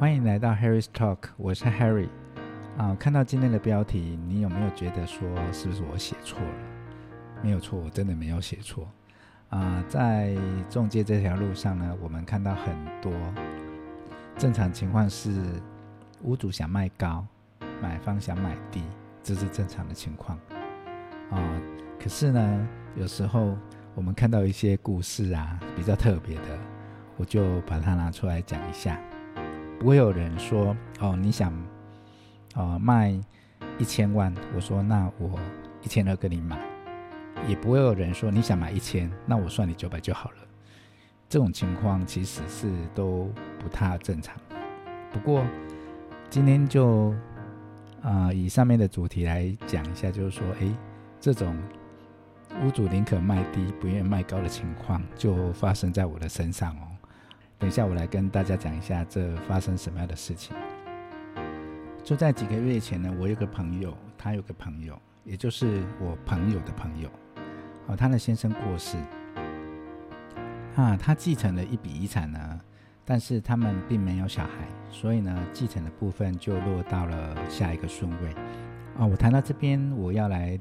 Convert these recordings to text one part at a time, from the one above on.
欢迎来到 Harry's Talk，我是 Harry。啊，看到今天的标题，你有没有觉得说是不是我写错了？没有错，我真的没有写错。啊，在中介这条路上呢，我们看到很多正常情况是屋主想卖高，买方想买低，这是正常的情况。啊，可是呢，有时候我们看到一些故事啊，比较特别的，我就把它拿出来讲一下。不会有人说哦，你想哦卖一千万，我说那我一千二跟你买。也不会有人说你想买一千，那我算你九百就好了。这种情况其实是都不太正常。不过今天就啊、以上面的主题来讲一下，就是说，诶，这种屋主宁可卖低不愿卖高的情况，就发生在我的身上哦。等一下我来跟大家讲一下这发生什么样的事情。就在几个月前呢，我有个朋友，他有个朋友，也就是我朋友的朋友。哦，他的先生过世，啊，他继承了一笔遗产呢，但是他们并没有小孩，所以呢，继承的部分就落到了下一个顺位。啊，我谈到这边，我要来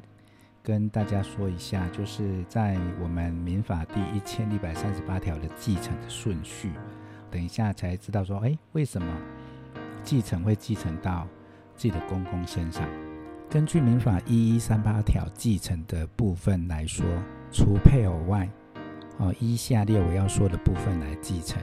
跟大家说一下，就是在我们民法第一千一百三十八条的继承的顺序，等一下才知道说，哎，为什么继承会继承到自己的公公身上？根据民法一一三八条继承的部分来说，除配偶外，哦，依下列我要说的部分来继承。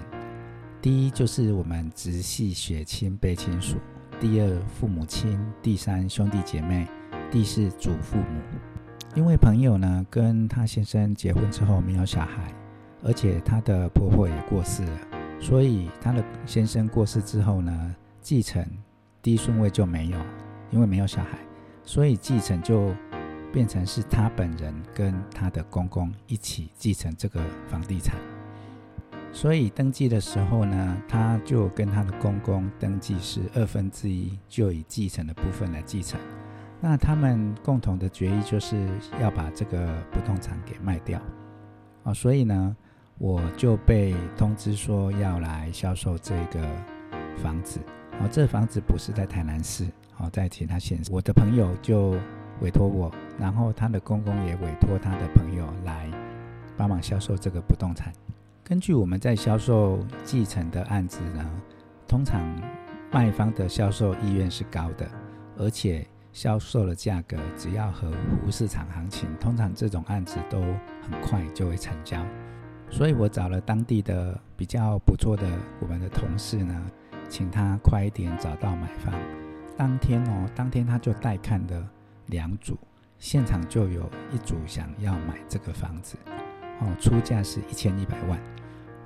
第一就是我们直系血亲卑亲属；第二父母亲；第三兄弟姐妹；第四祖父母。因为朋友呢跟他先生结婚之后没有小孩，而且他的婆婆也过世了，所以他的先生过世之后呢，继承第一顺位就没有，因为没有小孩。所以继承就变成是他本人跟他的公公一起继承这个房地产。所以登记的时候呢，他就跟他的公公登记是二分之一，就以继承的部分来继承。那他们共同的决议就是要把这个不动产给卖掉。哦，所以呢，我就被通知说要来销售这个房子。哦，这房子不是在台南市。好，在其他县市，我的朋友就委托我，然后他的公公也委托他的朋友来帮忙销售这个不动产。根据我们在销售继承的案子呢，通常卖方的销售意愿是高的，而且销售的价格只要合乎市场行情，通常这种案子都很快就会成交。所以我找了当地的比较不错的我们的同事呢，请他快一点找到买方。当天哦，当天他就带看了两组，现场就有一组想要买这个房子，哦，出价是一千一百万。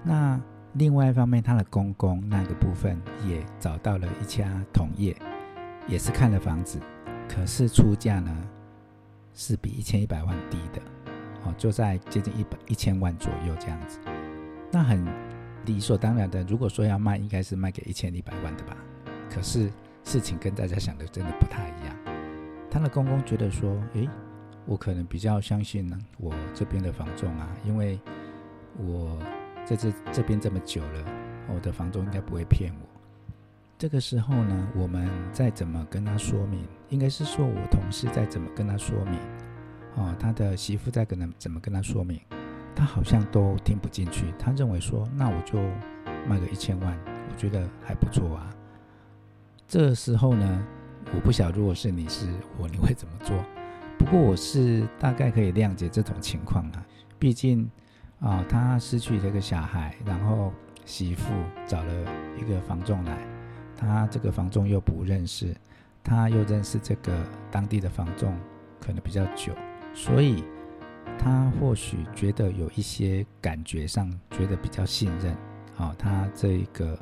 那另外一方面，他的公公那个部分也找到了一家同业，也是看了房子，可是出价呢是比一千一百万低的，哦，就在接近一百一千万左右这样子。那很理所当然的，如果说要卖，应该是卖给一千一百万的吧？可是。事情跟大家想的真的不太一样。他的公公觉得说：“诶，我可能比较相信呢，我这边的房仲啊，因为我在这这边这么久了，我的房仲应该不会骗我。”这个时候呢，我们再怎么跟他说明，应该是说我同事再怎么跟他说明，哦，他的媳妇再跟他怎么跟他说明，他好像都听不进去。他认为说：“那我就卖个一千万，我觉得还不错啊。”这时候呢，我不晓如果是你是我，你会怎么做？不过我是大概可以谅解这种情况啊。毕竟啊，他失去这个小孩，然后媳妇找了一个房仲来，他这个房仲又不认识，他又认识这个当地的房仲可能比较久，所以他或许觉得有一些感觉上觉得比较信任。啊，他这一个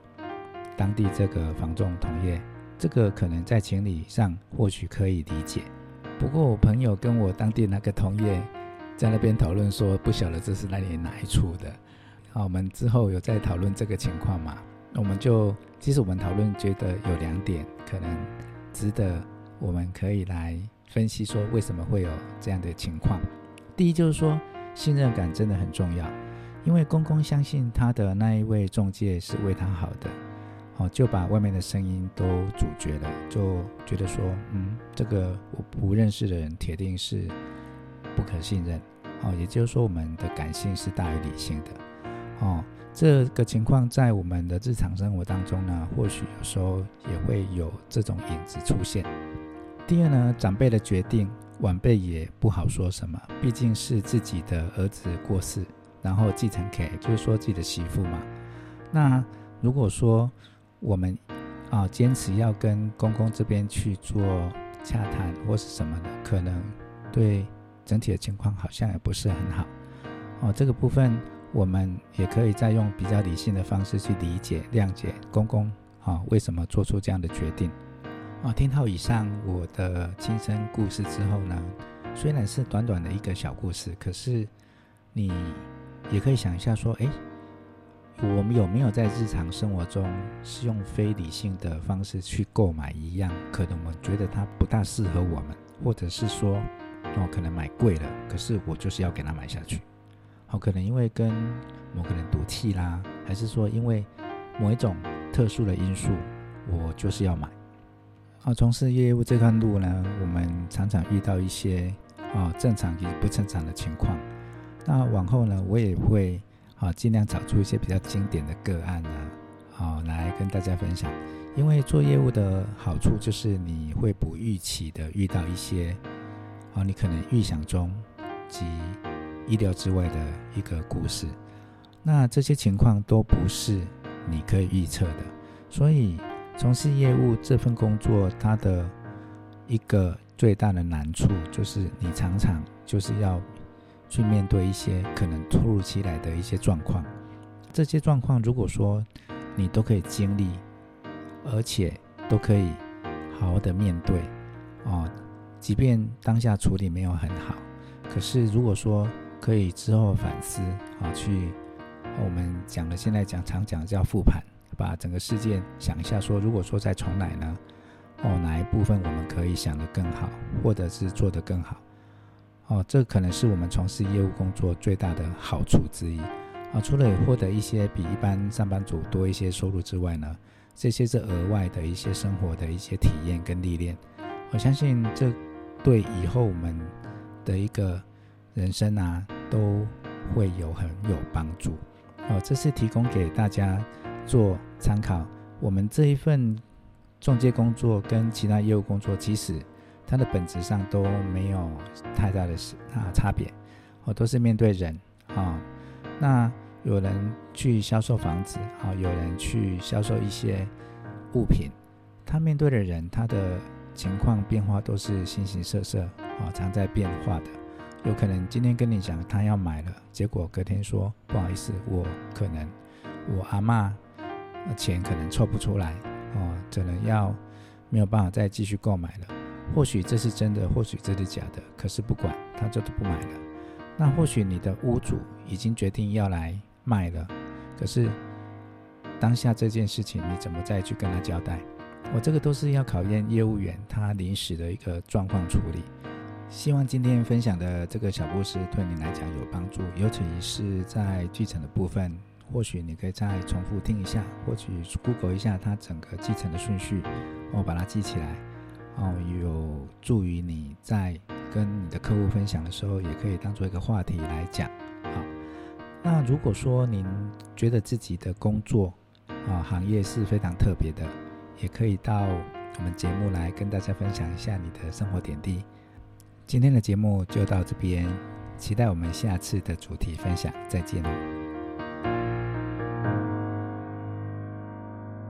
当地这个房仲同业。这个可能在情理上或许可以理解，不过我朋友跟我当地那个同业在那边讨论说，不晓得这是那里哪一处的。好，我们之后有在讨论这个情况嘛？我们就其实我们讨论觉得有两点可能值得我们可以来分析，说为什么会有这样的情况。第一就是说信任感真的很重要，因为公公相信他的那一位中介是为他好的。哦，就把外面的声音都阻绝了，就觉得说，嗯，这个我不认识的人铁定是不可信任。哦，也就是说，我们的感性是大于理性的。哦，这个情况在我们的日常生活当中呢，或许有时候也会有这种影子出现。第二呢，长辈的决定，晚辈也不好说什么，毕竟是自己的儿子过世，然后继承给，就是说自己的媳妇嘛。那如果说我们啊坚持要跟公公这边去做洽谈或是什么的，可能对整体的情况好像也不是很好。哦，这个部分我们也可以再用比较理性的方式去理解、谅解公公啊为什么做出这样的决定。啊，听到以上我的亲身故事之后呢，虽然是短短的一个小故事，可是你也可以想一下说，诶。我们有没有在日常生活中是用非理性的方式去购买一样？可能我们觉得它不大适合我们，或者是说，哦，可能买贵了，可是我就是要给它买下去。好，可能因为跟某个人赌气啦，还是说因为某一种特殊的因素，我就是要买。啊，从事业务这段路呢，我们常常遇到一些啊正常与不正常的情况。那往后呢，我也会。好，尽量找出一些比较经典的个案呢，好来跟大家分享。因为做业务的好处就是你会不预期的遇到一些，好，你可能预想中及意料之外的一个故事。那这些情况都不是你可以预测的，所以从事业务这份工作，它的一个最大的难处就是你常常就是要。去面对一些可能突如其来的一些状况，这些状况如果说你都可以经历，而且都可以好好的面对，哦，即便当下处理没有很好，可是如果说可以之后反思，啊，去我们讲的现在讲常讲的叫复盘，把整个事件想一下，说如果说再重来呢，哦，哪一部分我们可以想得更好，或者是做得更好。哦，这可能是我们从事业务工作最大的好处之一啊！除了获得一些比一般上班族多一些收入之外呢，这些是额外的一些生活的一些体验跟历练。我相信这对以后我们的一个人生啊，都会有很有帮助。哦，这是提供给大家做参考。我们这一份中介工作跟其他业务工作，其实。它的本质上都没有太大的啊差别，哦，都是面对人啊。那有人去销售房子啊，有人去销售一些物品，他面对的人，他的情况变化都是形形色色啊，常在变化的。有可能今天跟你讲他要买了，结果隔天说不好意思，我可能我阿嬷钱可能凑不出来哦，可能要没有办法再继续购买了。或许这是真的，或许这是假的。可是不管，他就都不买了。那或许你的屋主已经决定要来卖了，可是当下这件事情你怎么再去跟他交代？我这个都是要考验业务员他临时的一个状况处理。希望今天分享的这个小故事对你来讲有帮助，尤其是在继承的部分，或许你可以再重复听一下，或许 Google 一下它整个继承的顺序，我把它记起来。哦，有助于你在跟你的客户分享的时候，也可以当做一个话题来讲。好，那如果说您觉得自己的工作啊行业是非常特别的，也可以到我们节目来跟大家分享一下你的生活点滴。今天的节目就到这边，期待我们下次的主题分享，再见。